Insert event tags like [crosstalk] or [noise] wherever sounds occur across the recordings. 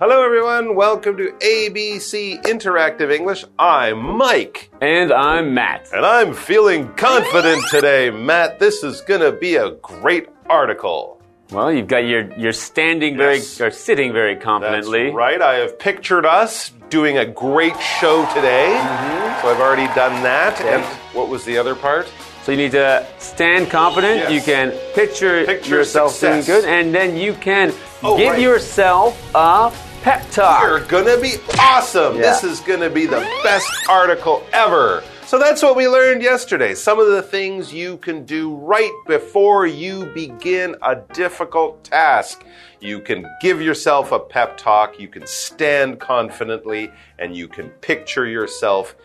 everyone. Welcome to ABC Interactive English. I'm Mike. And I'm Matt. And I'm feeling confident today, Matt. This is going to be a great article. Well, you've got your you're standing very Yes. or sitting very confidently. That's right. I have pictured us doing a great show today. Mm-hmm. So I've already done that. And what was the other part? So you need to stand confident. Yes. You can picture, Picture yourself success. doing good, and then you can Oh, give right. yourself a pep talk. You're gonna be awesome. Yeah. This is gonna be the best article ever. So that's what we learned yesterday. Some of the things you can do right before you begin a difficult task. You can give yourself a pep talk, you can stand confidently, and you can picture yourself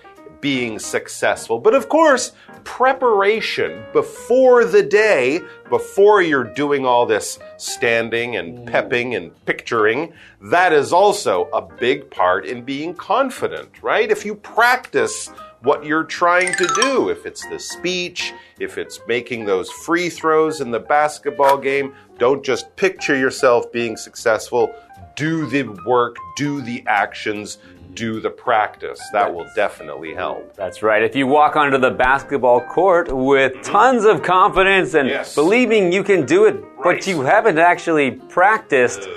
being successful. But of course, preparation before the day, before you're doing all this standing and mm. pepping and picturing, that is also a big part in being confident, right? If you practice what you're trying to do, if it's the speech, if it's making those free throws in the basketball game, don't just picture yourself being successful. Do the work, do the actions, do the practice. That will definitely help. That's right. If you walk onto the basketball court with tons of confidence and Yes. believing you can do it, Right. but you haven't actually practiced,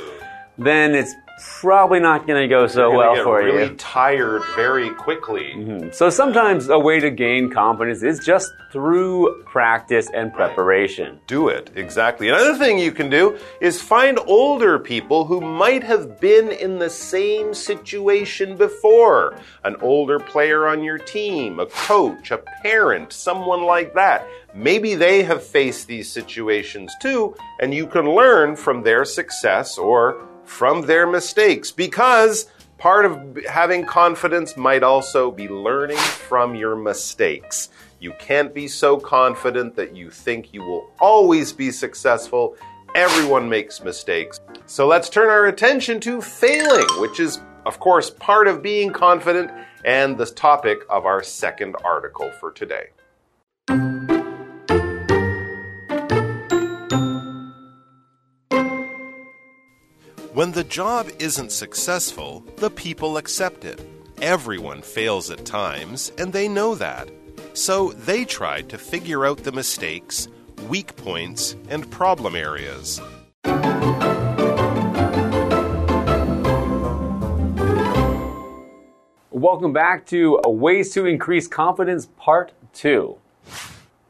then it's probably not going to go so You're well get for really you. tired very quickly. Mm-hmm. So sometimes a way to gain confidence is just through practice and preparation. Do it, exactly. Another thing you can do is find older people who might have been in the same situation before. An older player on your team, a coach, a parent, someone like that. Maybe they have faced these situations too, and you can learn from their success or from their mistakes because part of having confidence might also be learning from your mistakes. You can't be so confident that you think you will always be successful. Everyone makes mistakes. So let's turn our attention to failing, which is, of course, part of being confident and the topic of our second article for today. When the job isn't successful, the people accept it. Everyone fails at times, and they know that. So they tried to figure out the mistakes, weak points, and problem areas. Welcome back to Ways to Increase Confidence Part 2.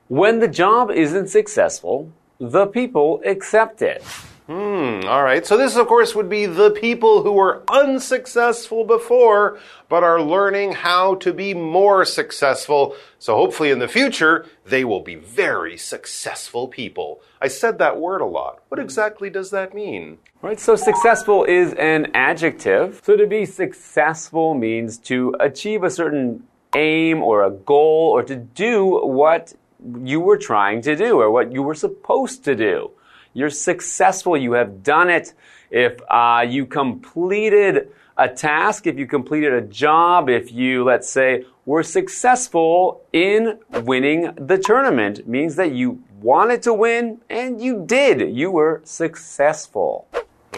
When the job isn't successful, the people accept it. Hmm, all right. So, this, of course, would be the people who were unsuccessful before, but are learning how to be more successful. So, hopefully, in the future, they will be very successful people. I said that word a lot. What exactly does that mean? Right? So successful is an adjective. So to be successful means to achieve a certain aim or a goal or to do what you were trying to do or what you were supposed to do. You're successful. You have done it. If uh, you completed a task, if you completed a job, if you, let's say, were successful in winning the tournament, means that you wanted to win and you did. You were successful.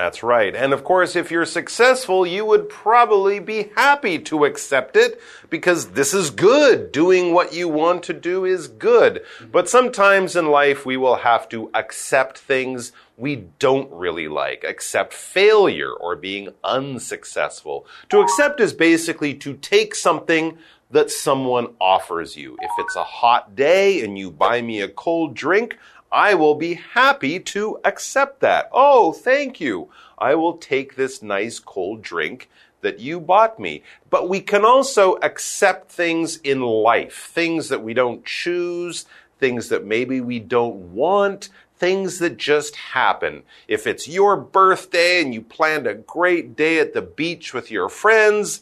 That's right. And of course, if you're successful, you would probably be happy to accept it because this is good. Doing what you want to do is good. But sometimes in life, we will have to accept things we don't really like, accept failure or being unsuccessful. To accept is basically to take something that someone offers you. If it's a hot day and you buy me a cold drink, I will be happy to accept that. Oh, thank you. I will take this nice cold drink that you bought me. But we can also accept things in life, things that we don't choose, things that maybe we don't want, things that just happen. If it's your birthday and you planned a great day at the beach with your friends,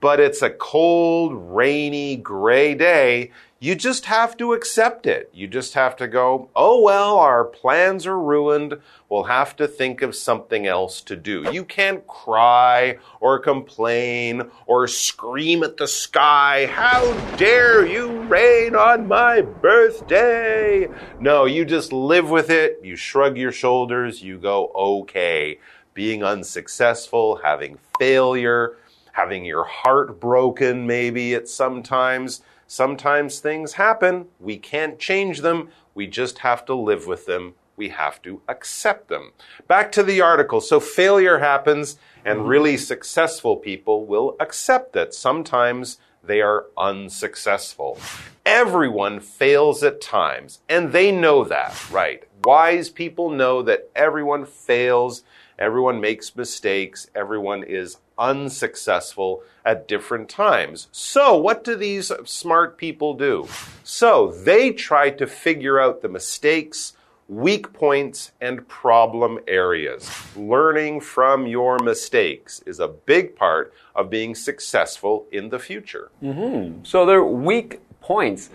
but it's a cold, rainy, gray day, you just have to accept it. You just have to go, oh well, our plans are ruined. We'll have to think of something else to do. You can't cry or complain or scream at the sky, how dare you rain on my birthday? No, you just live with it. You shrug your shoulders. You go, okay. being unsuccessful, having failure, having your heart broken, maybe at sometimes. Sometimes things happen. We can't change them. We just have to live with them. We have to accept them. Back to the article. So failure happens, and really successful people will accept that sometimes they are unsuccessful. Everyone fails at times, and they know that, right? Wise people know that everyone fails, everyone makes mistakes, everyone is unsuccessful at different times. So, what do these smart people do? So, they try to figure out the mistakes, weak points, and problem areas. Learning from your mistakes is a big part of being successful in the future. Mm-hmm. So they're weak points.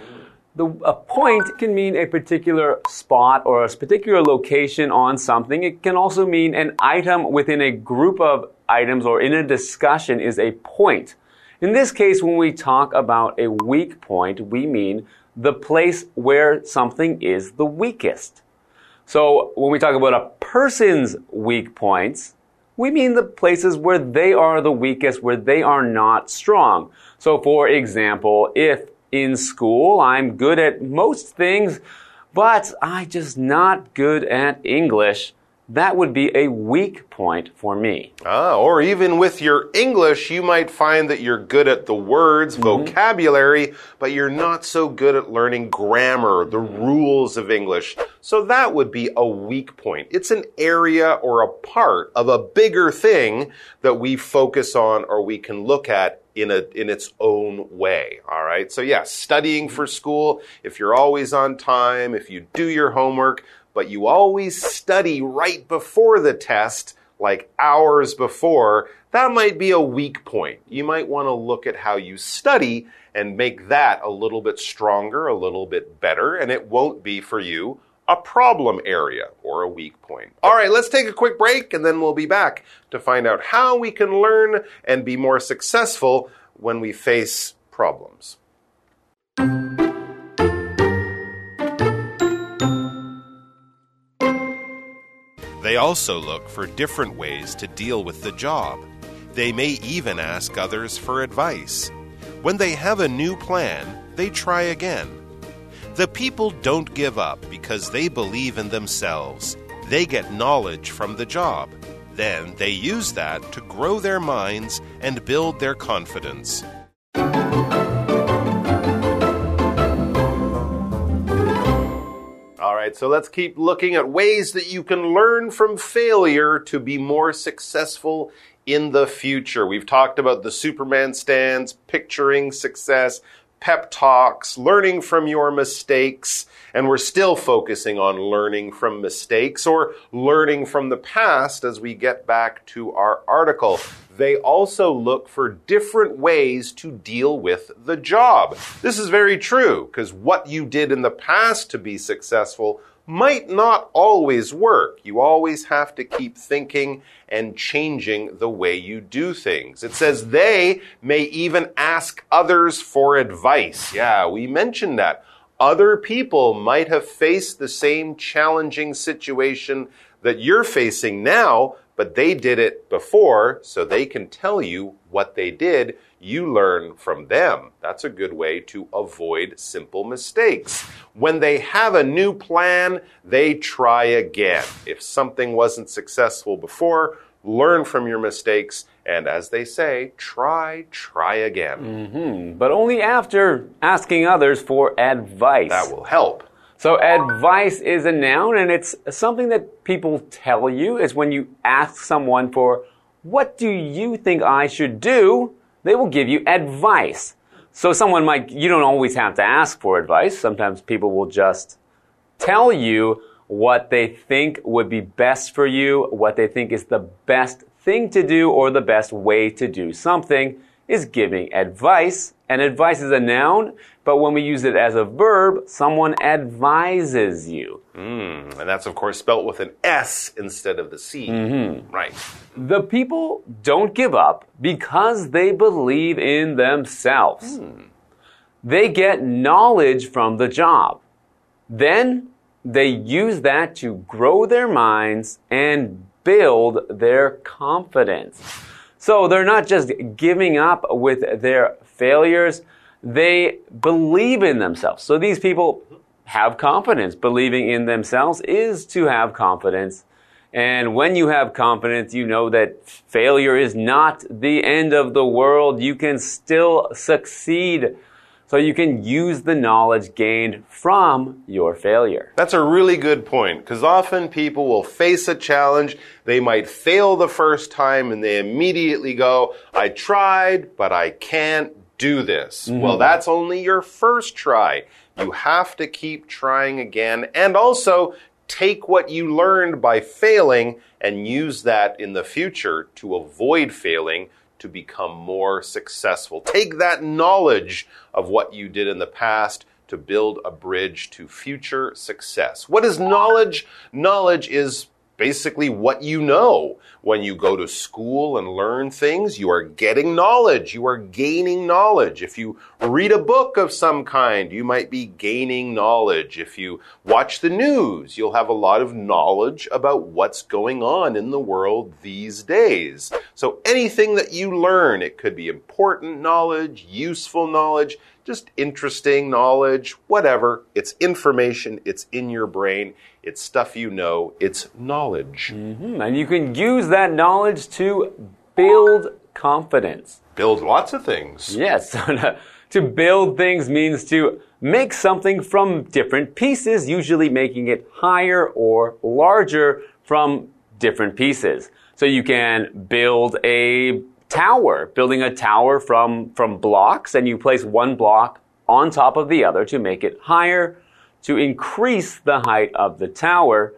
The, a point can mean a particular spot or a particular location on something. It can also mean an item within a group of items or in a discussion is a point. In this case, when we talk about a weak point, we mean the place where something is the weakest. So when we talk about a person's weak points, we mean the places where they are the weakest, where they are not strong. So for example, if in school I'm good at most things, but I just not good at English, that would be a weak point for me. Ah, or even with your English, you might find that you're good at the words, vocabulary, but you're not so good at learning grammar, the rules of English. So that would be a weak point. It's an area or a part of a bigger thing that we focus on or we can look at in a in its own way. All right. So yeah, studying for school, if you're always on time, if you do your homework, but you always study right before the test, like hours before, that might be a weak point. You might want to look at how you study and make that a little bit stronger, a little bit better, and it won't be for you a problem area or a weak point. All right, let's take a quick break and then we'll be back to find out how we can learn and be more successful when we face problems. They also look for different ways to deal with the job. They may even ask others for advice. When they have a new plan, they try again. The people don't give up because they believe in themselves. They get knowledge from the job. Then they use that to grow their minds and build their confidence. Right, so let's keep looking at ways that you can learn from failure to be more successful in the future. We've talked about the Superman stands, picturing success, pep talks, learning from your mistakes, and we're still focusing on learning from mistakes or learning from the past as we get back to our article. They also look for different ways to deal with the job. This is very true because what you did in the past to be successful might not always work. You always have to keep thinking and changing the way you do things. It says they may even ask others for advice. Yeah, we mentioned that. Other people might have faced the same challenging situation that you're facing now, but they did it before, so they can tell you what they did. You learn from them. That's a good way to avoid simple mistakes. When they have a new plan, they try again. If something wasn't successful before, learn from your mistakes, and as they say, try, try again. Mm-hmm. But only after asking others for advice. That will help. So advice is a noun and it's something that people tell you. It's when you ask someone for, what do you think I should do? They will give you advice. So someone might, you don't always have to ask for advice. Sometimes people will just tell you what they think would be best for you, what they think is the best thing to do or the best way to do something is giving advice. And advice is a noun, but when we use it as a verb, someone advises you. Mm, and that's, of course, spelt with an S instead of the C. Right. The people don't give up because they believe in themselves. They get knowledge from the job. Then they use that to grow their minds and build their confidence. So they're not just giving up with their failures, they believe in themselves. So these people have confidence. Believing in themselves is to have confidence. And when you have confidence, you know that failure is not the end of the world. You can still succeed. So you can use the knowledge gained from your failure. That's a really good point because often people will face a challenge. They might fail the first time and they immediately go, I tried, but I can't do this. Mm -hmm. Well, that's only your first try. You have to keep trying again and also take what you learned by failing and use that in the future to avoid failing to become more successful. Take that knowledge of what you did in the past to build a bridge to future success. What is knowledge? Knowledge is basically what you know. When you go to school and learn things, you are getting knowledge. You are gaining knowledge. If you read a book of some kind, you might be gaining knowledge. If you watch the news, you'll have a lot of knowledge about what's going on in the world these days. So anything that you learn, it could be important knowledge, useful knowledge, just interesting knowledge, whatever. It's information, it's in your brain, it's stuff you know, it's knowledge. Mm -hmm. And you can use that knowledge to build confidence. Build lots of things. Yes. [laughs] to build things means to make something from different pieces, usually making it higher or larger from different pieces. So you can build a tower, building a tower from, from blocks, and you place one block on top of the other to make it higher, to increase the height of the tower.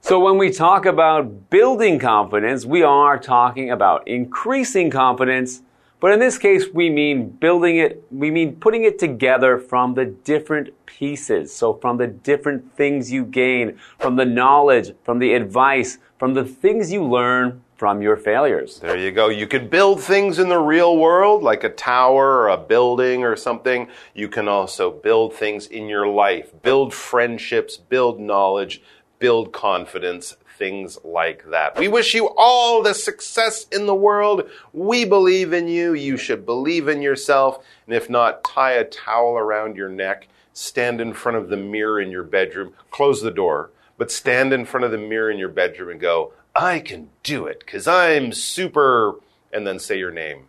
So when we talk about building confidence, we are talking about increasing confidence. But in this case, we mean building it, we mean putting it together from the different pieces. So from the different things you gain, from the knowledge, from the advice, from the things you learn from your failures. There you go. You can build things in the real world, like a tower or a building or something. You can also build things in your life, build friendships, build knowledge, build confidence, things like that. We wish you all the success in the world. We believe in you. You should believe in yourself. And if not, tie a towel around your neck, stand in front of the mirror in your bedroom, close the door, but stand in front of the mirror in your bedroom and go, I can do it because I'm super, and then say your name.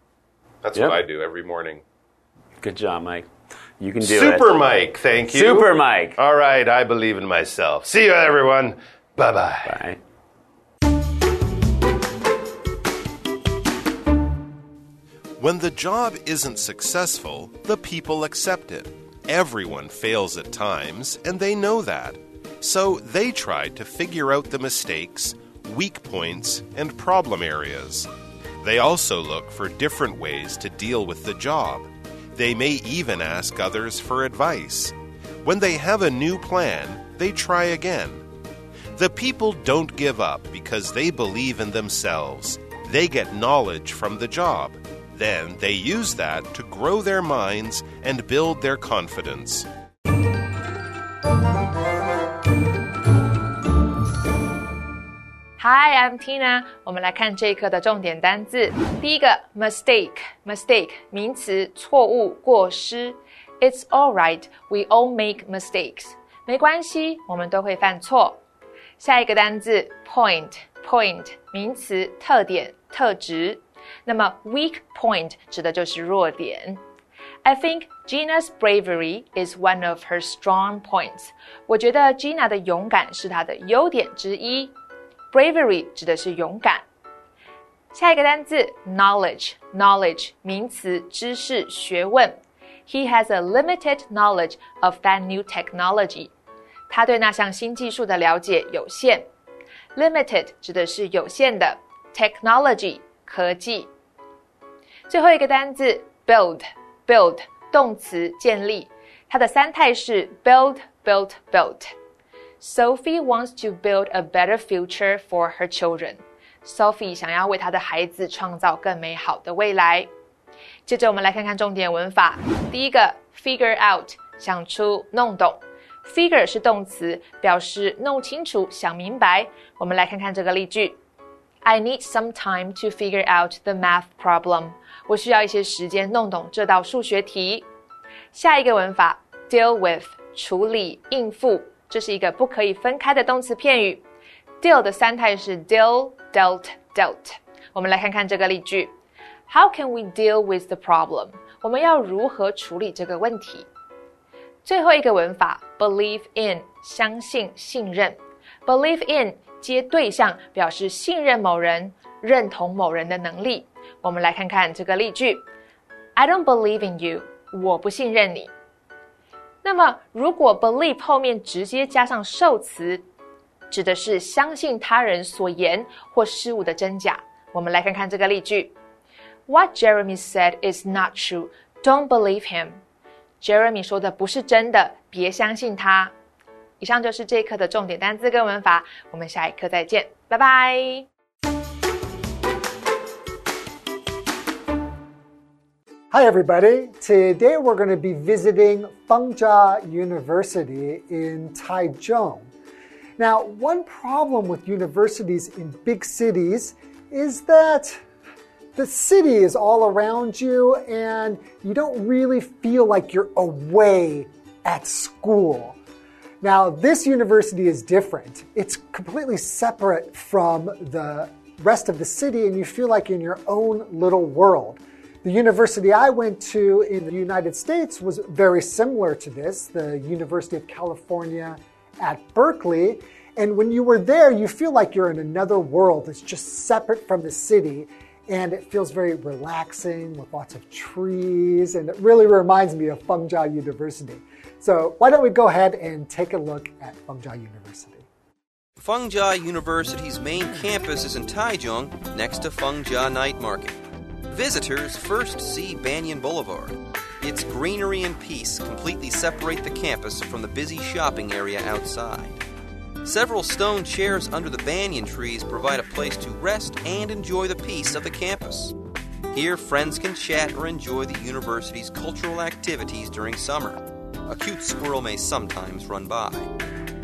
That's yep. what I do every morning. Good job, Mike. You can do super it. Super Mike, thank you. Super Mike. All right, I believe in myself. See you, everyone. Bye-bye. Bye. When the job isn't successful, the people accept it. Everyone fails at times, and they know that. So they try to figure out the mistakes weak points, and problem areas. They also look for different ways to deal with the job. They may even ask others for advice. When they have a new plan, they try again. The people don't give up because they believe in themselves. They get knowledge from the job. Then they use that to grow their minds and build their confidence. Hi, I'm Tina。我们来看这一课的重点单字。第一个，mistake，mistake，名词，错误、过失。It's all right, we all make mistakes。没关系，我们都会犯错。下一个单字，point，point，名词，特点、特质。那么，weak point 指的就是弱点。I think Gina's bravery is one of her strong points。我觉得 Gina 的勇敢是她的优点之一。 Bravery 指的是勇敢。下一个单词 knowledge，knowledge 名词，知识、学问。He has a limited knowledge of that new technology。他对那项新技术的了解有限。Limited 指的是有限的，technology 科技。最后一个单词 build，build 动词，建立。它的三态是 build，built，built。 Sophie wants to build a better future for her children. Sophie 想要为她的孩子创造更美好的未来。接着我们来看看重点文法。第一个，figure out，想出、弄懂。Figure 是动词，表示弄清楚、想明白。我们来看看这个例句 I need some time to figure out the math problem. 我需要一些时间弄懂这道数学题。下一个文法 deal with 处理应付，这是一个不可以分开的动词片语。deal 的三态是 deal, dealt, dealt。我们来看看这个例句：How can we deal with the problem？我们要如何处理这个问题？最后一个文法 believe in 相信、信任。believe in 接对象，表示信任某人、认同某人的能力。我们来看看这个例句：I don't believe in you，我不信任你。那么，如果 believe 后面直接加上受词，指的是相信他人所言或事物的真假。我们来看看这个例句：What Jeremy said is not true. Don't believe him. Jeremy 说的不是真的，别相信他。以上就是这一课的重点单词跟文法，我们下一课再见，拜拜。Hi, everybody. Today we're going to be visiting Feng Chia University in Taichung. Now, one problem with universities in big cities is that the city is all around you and you don't really feel like you're away at school. Now, this university is different. It's completely separate from the rest of the city and you feel like in your own little world. The university I went to in the United States was very similar to this, the University of California at Berkeley. And when you were there, you feel like you're in another world that's just separate from the city. And it feels very relaxing with lots of trees. And it really reminds me of Feng Chia University. So why don't we go ahead and take a look at Feng Chia University? Feng Chia University's main campus is in Taichung, next to Feng Chia Night Market. Visitors first see Banyan Boulevard. Its greenery and peace completely separate the campus from the busy shopping area outside. Several stone chairs under the banyan trees provide a place to rest and enjoy the peace of the campus. Here, friends can chat or enjoy the university's cultural activities during summer. A cute squirrel may sometimes run by.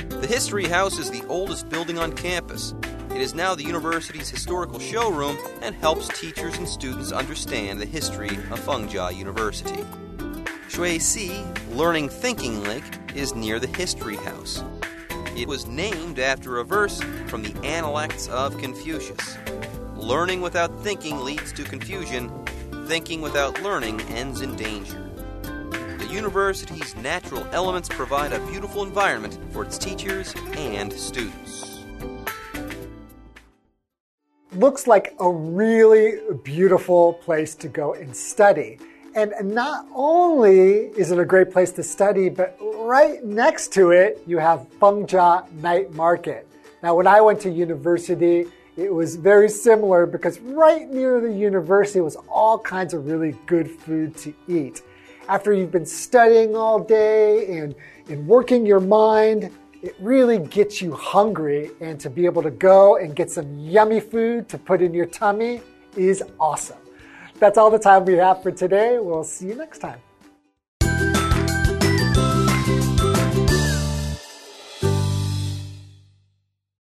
The History House is the oldest building on campus. It is now the university's historical showroom and helps teachers and students understand the history of Feng Chia University. Shui Si, Learning Thinking Lake, is near the History House. It was named after a verse from the Analects of Confucius. Learning without thinking leads to confusion. Thinking without learning ends in danger. The university's natural elements provide a beautiful environment for its teachers and students looks like a really beautiful place to go and study. And not only is it a great place to study, but right next to it, you have Feng Chia Night Market. Now, when I went to university, it was very similar because right near the university was all kinds of really good food to eat. After you've been studying all day and, and working your mind, it really gets you hungry, and to be able to go and get some yummy food to put in your tummy is awesome. That's all the time we have for today. We'll see you next time.